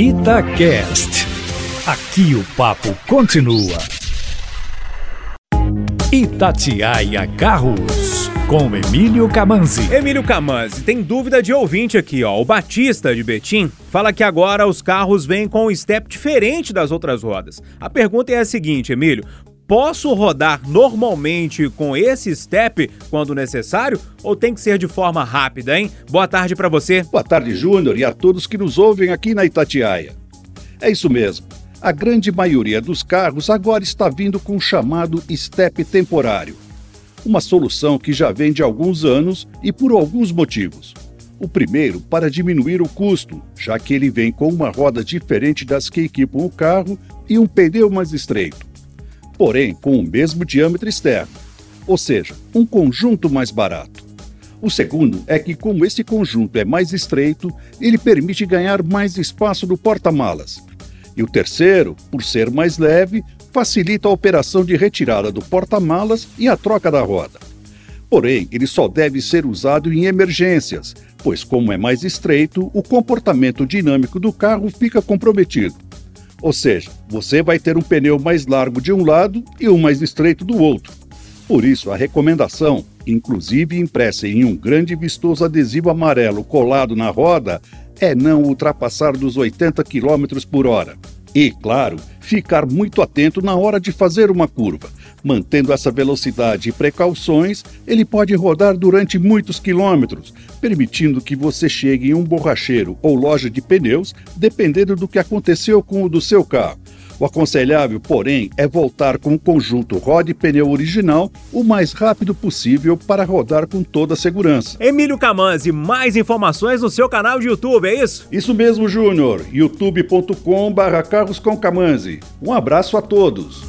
Itacast. Aqui o papo continua. Itatiaia Carros, com Emílio Camanzi. Emílio Camanzi, tem dúvida de ouvinte aqui, ó. O Batista de Betim fala que agora os carros vêm com um step diferente das outras rodas. A pergunta é a seguinte, Emílio: Posso rodar normalmente com esse step quando necessário ou tem que ser de forma rápida, hein? Boa tarde para você. Boa tarde, Júnior, e a todos que nos ouvem aqui na Itatiaia. É isso mesmo. A grande maioria dos carros agora está vindo com o chamado step temporário. Uma solução que já vem de alguns anos e por alguns motivos. O primeiro, para diminuir o custo, já que ele vem com uma roda diferente das que equipam o carro e um pneu mais estreito porém com o mesmo diâmetro externo, ou seja, um conjunto mais barato. O segundo é que, como esse conjunto é mais estreito, ele permite ganhar mais espaço no porta-malas. E o terceiro, por ser mais leve, facilita a operação de retirada do porta-malas e a troca da roda. Porém, ele só deve ser usado em emergências, pois, como é mais estreito, o comportamento dinâmico do carro fica comprometido. Ou seja, você vai ter um pneu mais largo de um lado e um mais estreito do outro. Por isso, a recomendação, inclusive impressa em um grande e vistoso adesivo amarelo colado na roda, é não ultrapassar dos 80 km por hora. E, claro, ficar muito atento na hora de fazer uma curva. Mantendo essa velocidade e precauções, ele pode rodar durante muitos quilômetros, permitindo que você chegue em um borracheiro ou loja de pneus, dependendo do que aconteceu com o do seu carro. O aconselhável, porém, é voltar com o conjunto roda e pneu original o mais rápido possível para rodar com toda a segurança. Emílio Camanzi, mais informações no seu canal de YouTube, é isso? Isso mesmo, Júnior. youtube.com/carroscomcamanzi. Um abraço a todos.